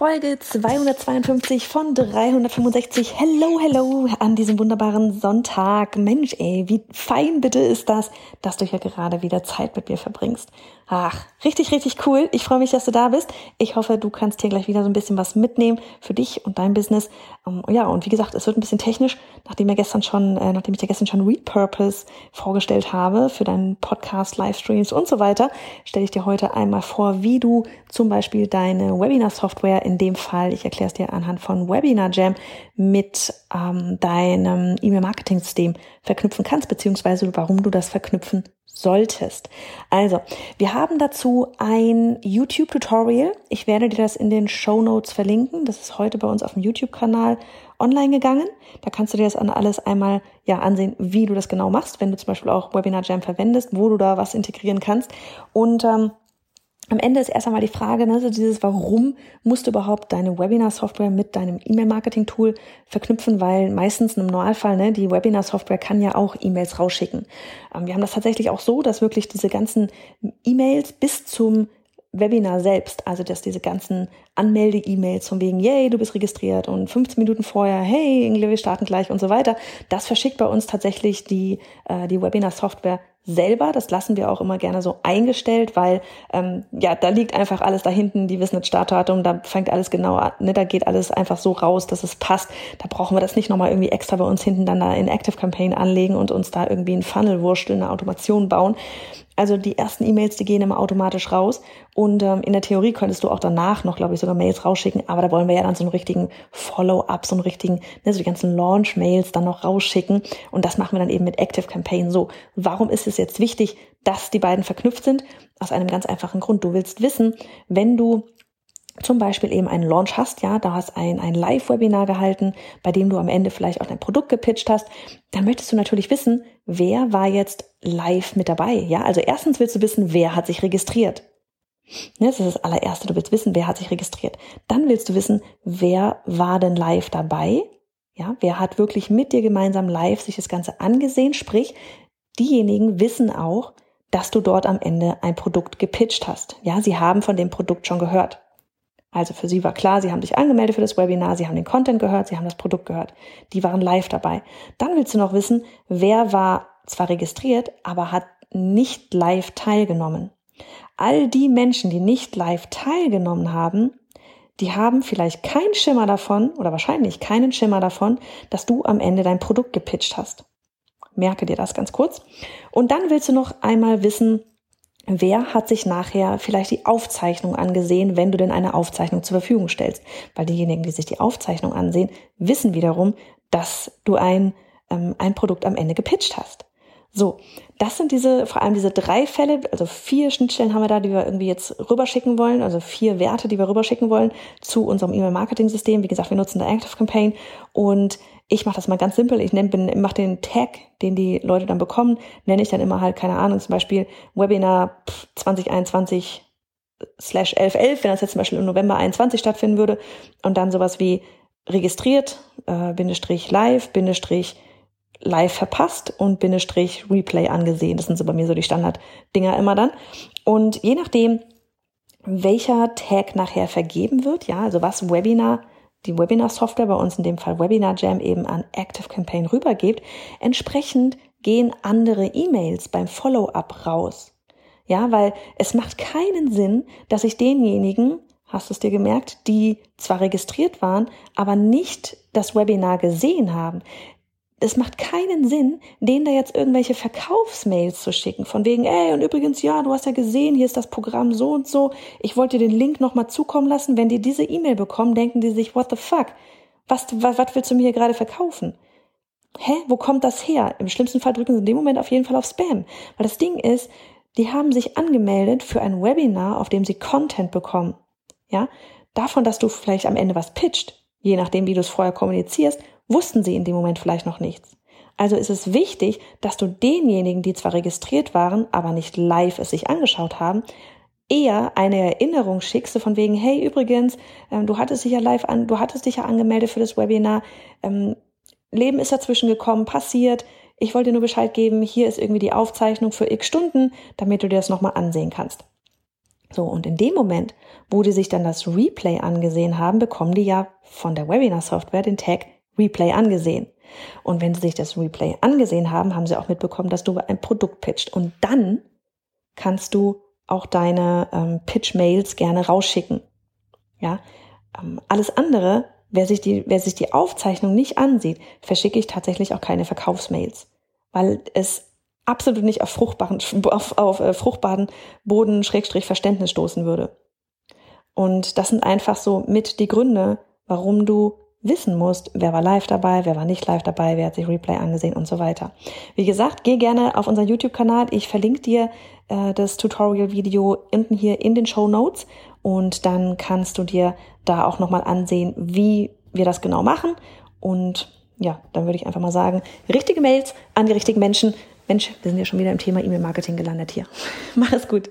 Folge 252 von 365. Hello, hello an diesem wunderbaren Sonntag. Mensch, ey, wie fein bitte ist das, dass du hier gerade wieder Zeit mit mir verbringst. Ach, richtig, richtig cool. Ich freue mich, dass du da bist. Ich hoffe, du kannst hier gleich wieder so ein bisschen was mitnehmen für dich und dein Business. Ähm, ja, und wie gesagt, es wird ein bisschen technisch, nachdem wir gestern schon, äh, nachdem ich dir gestern schon Repurpose vorgestellt habe für deinen Podcast, Livestreams und so weiter, stelle ich dir heute einmal vor, wie du zum Beispiel deine Webinar-Software, in dem Fall, ich erkläre es dir anhand von Webinar Jam, mit ähm, deinem E-Mail-Marketing-System verknüpfen kannst, beziehungsweise warum du das verknüpfen solltest. Also, wir haben dazu ein YouTube-Tutorial. Ich werde dir das in den Show Notes verlinken. Das ist heute bei uns auf dem YouTube-Kanal online gegangen. Da kannst du dir das an alles einmal ja ansehen, wie du das genau machst, wenn du zum Beispiel auch Webinar Jam verwendest, wo du da was integrieren kannst. Und ähm, am Ende ist erst einmal die Frage, ne, so dieses, warum musst du überhaupt deine Webinar-Software mit deinem E-Mail-Marketing-Tool verknüpfen, weil meistens im Normalfall, ne, die Webinar-Software kann ja auch E-Mails rausschicken. Ähm, wir haben das tatsächlich auch so, dass wirklich diese ganzen E-Mails bis zum Webinar selbst, also dass diese ganzen Anmelde-E-Mails von wegen, yay, du bist registriert und 15 Minuten vorher, hey, wir starten gleich und so weiter, das verschickt bei uns tatsächlich die, äh, die Webinar-Software selber. Das lassen wir auch immer gerne so eingestellt, weil ähm, ja, da liegt einfach alles da hinten, die wissen das Startdatum, da fängt alles genau an, ne? da geht alles einfach so raus, dass es passt. Da brauchen wir das nicht nochmal irgendwie extra bei uns hinten dann da in Active Campaign anlegen und uns da irgendwie ein Funnel wursteln, eine Automation bauen. Also die ersten E-Mails, die gehen immer automatisch raus. Und ähm, in der Theorie könntest du auch danach noch, glaube ich, sogar Mails rausschicken. Aber da wollen wir ja dann so einen richtigen Follow-up, so einen richtigen, ne, so die ganzen Launch-Mails dann noch rausschicken. Und das machen wir dann eben mit Active Campaign so. Warum ist es jetzt wichtig, dass die beiden verknüpft sind? Aus einem ganz einfachen Grund. Du willst wissen, wenn du zum Beispiel eben einen Launch hast, ja, da hast ein, ein Live-Webinar gehalten, bei dem du am Ende vielleicht auch dein Produkt gepitcht hast, dann möchtest du natürlich wissen, wer war jetzt live mit dabei, ja. Also erstens willst du wissen, wer hat sich registriert. Ne, das ist das allererste, du willst wissen, wer hat sich registriert. Dann willst du wissen, wer war denn live dabei, ja, wer hat wirklich mit dir gemeinsam live sich das Ganze angesehen, sprich, diejenigen wissen auch, dass du dort am Ende ein Produkt gepitcht hast. Ja, sie haben von dem Produkt schon gehört. Also für sie war klar, sie haben sich angemeldet für das Webinar, sie haben den Content gehört, sie haben das Produkt gehört. Die waren live dabei. Dann willst du noch wissen, wer war zwar registriert, aber hat nicht live teilgenommen. All die Menschen, die nicht live teilgenommen haben, die haben vielleicht keinen Schimmer davon oder wahrscheinlich keinen Schimmer davon, dass du am Ende dein Produkt gepitcht hast. Merke dir das ganz kurz. Und dann willst du noch einmal wissen, Wer hat sich nachher vielleicht die Aufzeichnung angesehen, wenn du denn eine Aufzeichnung zur Verfügung stellst? Weil diejenigen, die sich die Aufzeichnung ansehen, wissen wiederum, dass du ein, ähm, ein Produkt am Ende gepitcht hast. So, das sind diese, vor allem diese drei Fälle, also vier Schnittstellen haben wir da, die wir irgendwie jetzt rüberschicken wollen, also vier Werte, die wir rüberschicken wollen zu unserem E-Mail-Marketing-System. Wie gesagt, wir nutzen da Active Campaign und ich mache das mal ganz simpel. Ich mache den Tag, den die Leute dann bekommen, nenne ich dann immer halt, keine Ahnung, zum Beispiel Webinar 2021 slash 1111, wenn das jetzt zum Beispiel im November 21 stattfinden würde und dann sowas wie registriert, äh, Bindestrich live, Bindestrich live verpasst und Bindestrich Replay angesehen. Das sind so bei mir so die Standarddinger immer dann. Und je nachdem, welcher Tag nachher vergeben wird, ja, also was Webinar, die Webinar-Software, bei uns in dem Fall Webinar Jam eben an Active Campaign rübergibt, entsprechend gehen andere E-Mails beim Follow-up raus. Ja, weil es macht keinen Sinn, dass ich denjenigen, hast du es dir gemerkt, die zwar registriert waren, aber nicht das Webinar gesehen haben es macht keinen Sinn, denen da jetzt irgendwelche Verkaufsmails zu schicken, von wegen, ey, und übrigens, ja, du hast ja gesehen, hier ist das Programm so und so, ich wollte dir den Link nochmal zukommen lassen. Wenn die diese E-Mail bekommen, denken die sich, what the fuck? Was, was, was willst du mir hier gerade verkaufen? Hä, wo kommt das her? Im schlimmsten Fall drücken sie in dem Moment auf jeden Fall auf Spam. Weil das Ding ist, die haben sich angemeldet für ein Webinar, auf dem sie Content bekommen. Ja, davon, dass du vielleicht am Ende was pitcht, je nachdem, wie du es vorher kommunizierst, wussten sie in dem Moment vielleicht noch nichts. Also ist es wichtig, dass du denjenigen, die zwar registriert waren, aber nicht live es sich angeschaut haben, eher eine Erinnerung schickst, von wegen, hey, übrigens, ähm, du hattest dich ja live an, du hattest dich ja angemeldet für das Webinar, ähm, Leben ist dazwischen gekommen, passiert, ich wollte dir nur Bescheid geben, hier ist irgendwie die Aufzeichnung für x Stunden, damit du dir das nochmal ansehen kannst. So, und in dem Moment, wo die sich dann das Replay angesehen haben, bekommen die ja von der Webinar-Software den Tag Replay angesehen. Und wenn sie sich das Replay angesehen haben, haben sie auch mitbekommen, dass du ein Produkt pitcht. Und dann kannst du auch deine ähm, Pitch-Mails gerne rausschicken. Ja, ähm, alles andere, wer sich die, wer sich die Aufzeichnung nicht ansieht, verschicke ich tatsächlich auch keine Verkaufsmails, weil es absolut nicht auf fruchtbaren, auf, auf äh, fruchtbaren Boden Schrägstrich Verständnis stoßen würde. Und das sind einfach so mit die Gründe, warum du wissen musst, wer war live dabei, wer war nicht live dabei, wer hat sich Replay angesehen und so weiter. Wie gesagt, geh gerne auf unseren YouTube-Kanal. Ich verlinke dir äh, das Tutorial-Video unten hier in den Show Notes und dann kannst du dir da auch nochmal ansehen, wie wir das genau machen. Und ja, dann würde ich einfach mal sagen, richtige Mails an die richtigen Menschen. Mensch, wir sind ja schon wieder im Thema E-Mail-Marketing gelandet hier. Mach es gut.